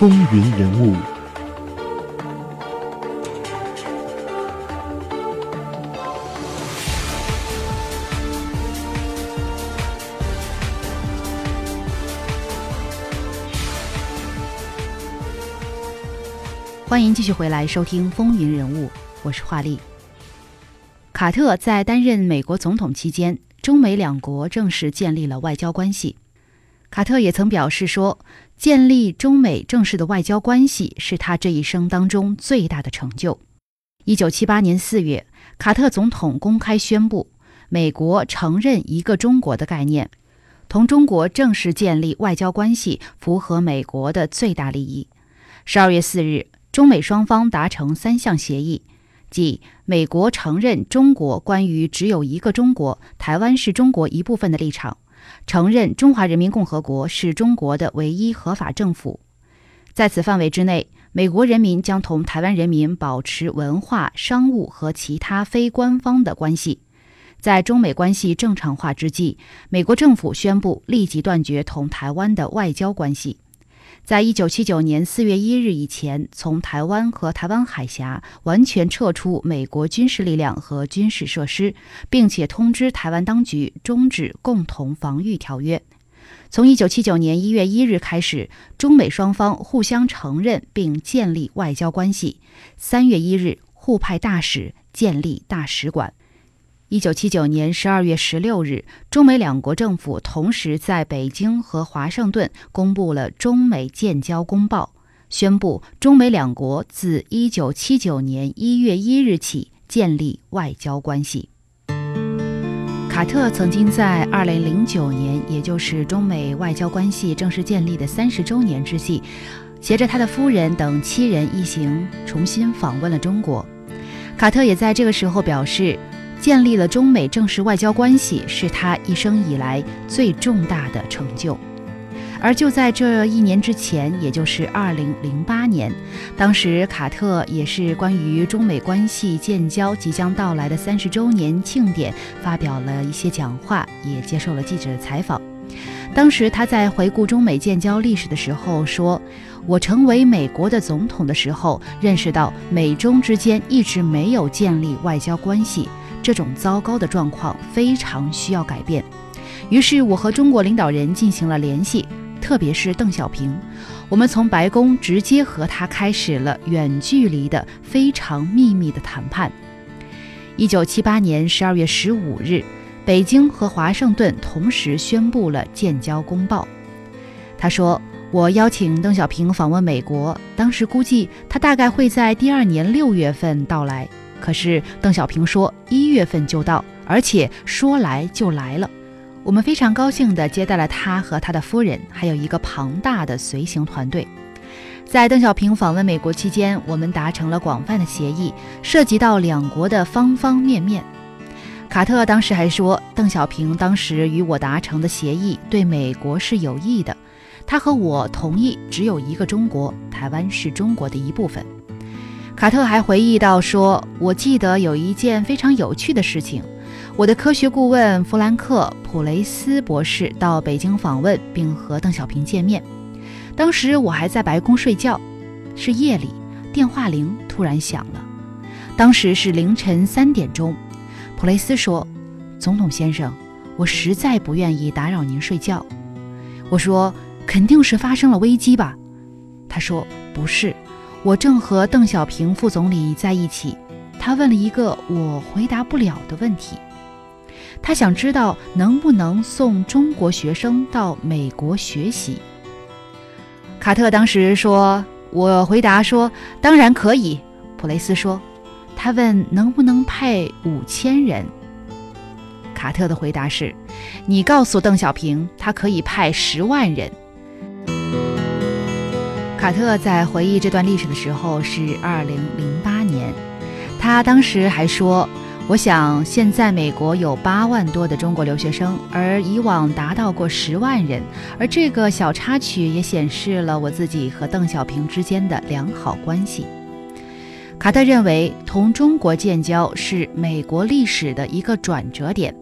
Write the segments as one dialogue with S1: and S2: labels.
S1: 风云人物，
S2: 欢迎继续回来收听《风云人物》，我是华丽。卡特在担任美国总统期间，中美两国正式建立了外交关系。卡特也曾表示说，建立中美正式的外交关系是他这一生当中最大的成就。一九七八年四月，卡特总统公开宣布，美国承认一个中国的概念，同中国正式建立外交关系符合美国的最大利益。十二月四日，中美双方达成三项协议，即美国承认中国关于只有一个中国、台湾是中国一部分的立场。承认中华人民共和国是中国的唯一合法政府，在此范围之内，美国人民将同台湾人民保持文化、商务和其他非官方的关系。在中美关系正常化之际，美国政府宣布立即断绝同台湾的外交关系。在一九七九年四月一日以前，从台湾和台湾海峡完全撤出美国军事力量和军事设施，并且通知台湾当局终止共同防御条约。从一九七九年一月一日开始，中美双方互相承认并建立外交关系。三月一日，互派大使，建立大使馆。一九七九年十二月十六日，中美两国政府同时在北京和华盛顿公布了中美建交公报，宣布中美两国自一九七九年一月一日起建立外交关系。卡特曾经在二零零九年，也就是中美外交关系正式建立的三十周年之际，携着他的夫人等七人一行重新访问了中国。卡特也在这个时候表示。建立了中美正式外交关系，是他一生以来最重大的成就。而就在这一年之前，也就是二零零八年，当时卡特也是关于中美关系建交即将到来的三十周年庆典，发表了一些讲话，也接受了记者的采访。当时他在回顾中美建交历史的时候说：“我成为美国的总统的时候，认识到美中之间一直没有建立外交关系。”这种糟糕的状况非常需要改变，于是我和中国领导人进行了联系，特别是邓小平，我们从白宫直接和他开始了远距离的非常秘密的谈判。一九七八年十二月十五日，北京和华盛顿同时宣布了建交公报。他说：“我邀请邓小平访问美国，当时估计他大概会在第二年六月份到来。”可是邓小平说一月份就到，而且说来就来了。我们非常高兴地接待了他和他的夫人，还有一个庞大的随行团队。在邓小平访问美国期间，我们达成了广泛的协议，涉及到两国的方方面面。卡特当时还说，邓小平当时与我达成的协议对美国是有益的。他和我同意，只有一个中国，台湾是中国的一部分。卡特还回忆到说：“我记得有一件非常有趣的事情，我的科学顾问弗兰克·普雷斯博士到北京访问，并和邓小平见面。当时我还在白宫睡觉，是夜里，电话铃突然响了。当时是凌晨三点钟。普雷斯说：‘总统先生，我实在不愿意打扰您睡觉。’我说：‘肯定是发生了危机吧？’他说：‘不是。’我正和邓小平副总理在一起，他问了一个我回答不了的问题。他想知道能不能送中国学生到美国学习。卡特当时说：“我回答说，当然可以。”普雷斯说：“他问能不能派五千人。”卡特的回答是：“你告诉邓小平，他可以派十万人。”卡特在回忆这段历史的时候是二零零八年，他当时还说：“我想现在美国有八万多的中国留学生，而以往达到过十万人。而这个小插曲也显示了我自己和邓小平之间的良好关系。”卡特认为，同中国建交是美国历史的一个转折点。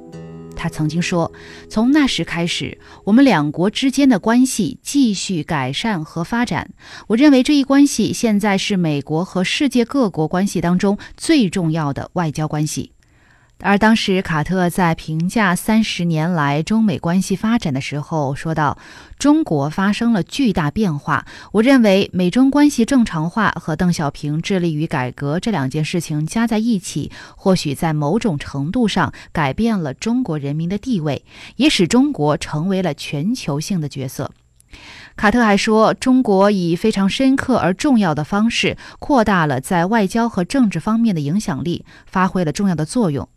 S2: 他曾经说：“从那时开始，我们两国之间的关系继续改善和发展。我认为这一关系现在是美国和世界各国关系当中最重要的外交关系。”而当时，卡特在评价三十年来中美关系发展的时候说道：“中国发生了巨大变化。我认为美中关系正常化和邓小平致力于改革这两件事情加在一起，或许在某种程度上改变了中国人民的地位，也使中国成为了全球性的角色。”卡特还说：“中国以非常深刻而重要的方式扩大了在外交和政治方面的影响力，发挥了重要的作用。”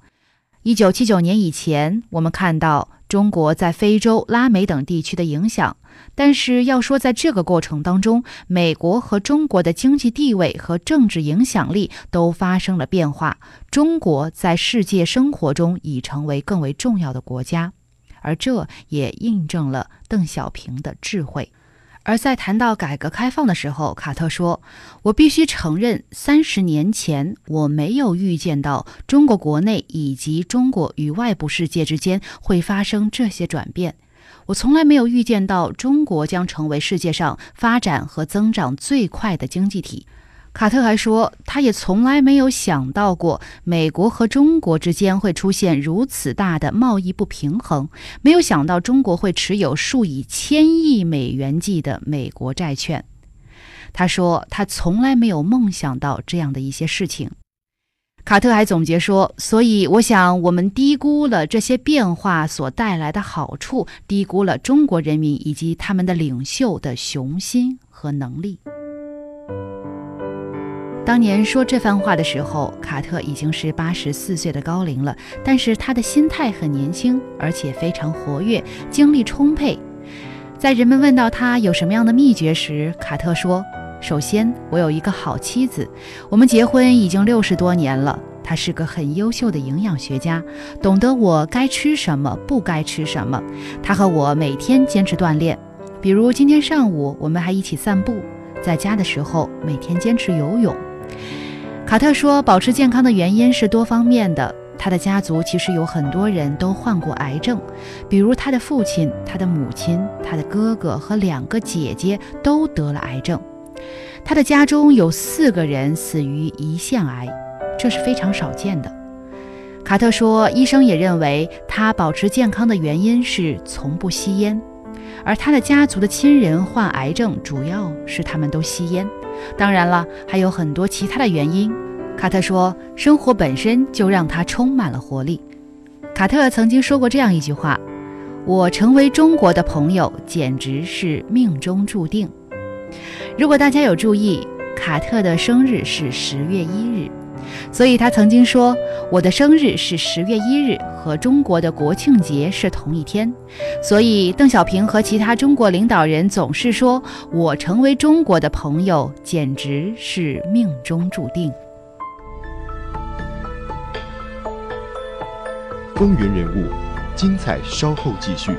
S2: 一九七九年以前，我们看到中国在非洲、拉美等地区的影响。但是要说在这个过程当中，美国和中国的经济地位和政治影响力都发生了变化，中国在世界生活中已成为更为重要的国家，而这也印证了邓小平的智慧。而在谈到改革开放的时候，卡特说：“我必须承认，三十年前我没有预见到中国国内以及中国与外部世界之间会发生这些转变。我从来没有预见到中国将成为世界上发展和增长最快的经济体。”卡特还说，他也从来没有想到过美国和中国之间会出现如此大的贸易不平衡，没有想到中国会持有数以千亿美元计的美国债券。他说，他从来没有梦想到这样的一些事情。卡特还总结说，所以我想，我们低估了这些变化所带来的好处，低估了中国人民以及他们的领袖的雄心和能力。当年说这番话的时候，卡特已经是八十四岁的高龄了，但是他的心态很年轻，而且非常活跃，精力充沛。在人们问到他有什么样的秘诀时，卡特说：“首先，我有一个好妻子，我们结婚已经六十多年了。她是个很优秀的营养学家，懂得我该吃什么，不该吃什么。她和我每天坚持锻炼，比如今天上午我们还一起散步，在家的时候每天坚持游泳。”卡特说：“保持健康的原因是多方面的。他的家族其实有很多人都患过癌症，比如他的父亲、他的母亲、他的哥哥和两个姐姐都得了癌症。他的家中有四个人死于胰腺癌，这是非常少见的。”卡特说：“医生也认为他保持健康的原因是从不吸烟，而他的家族的亲人患癌症主要是他们都吸烟。”当然了，还有很多其他的原因。卡特说：“生活本身就让他充满了活力。”卡特曾经说过这样一句话：“我成为中国的朋友，简直是命中注定。”如果大家有注意，卡特的生日是十月一日。所以他曾经说：“我的生日是十月一日，和中国的国庆节是同一天。”所以邓小平和其他中国领导人总是说：“我成为中国的朋友，简直是命中注定。”
S1: 风云人物，精彩稍后继续。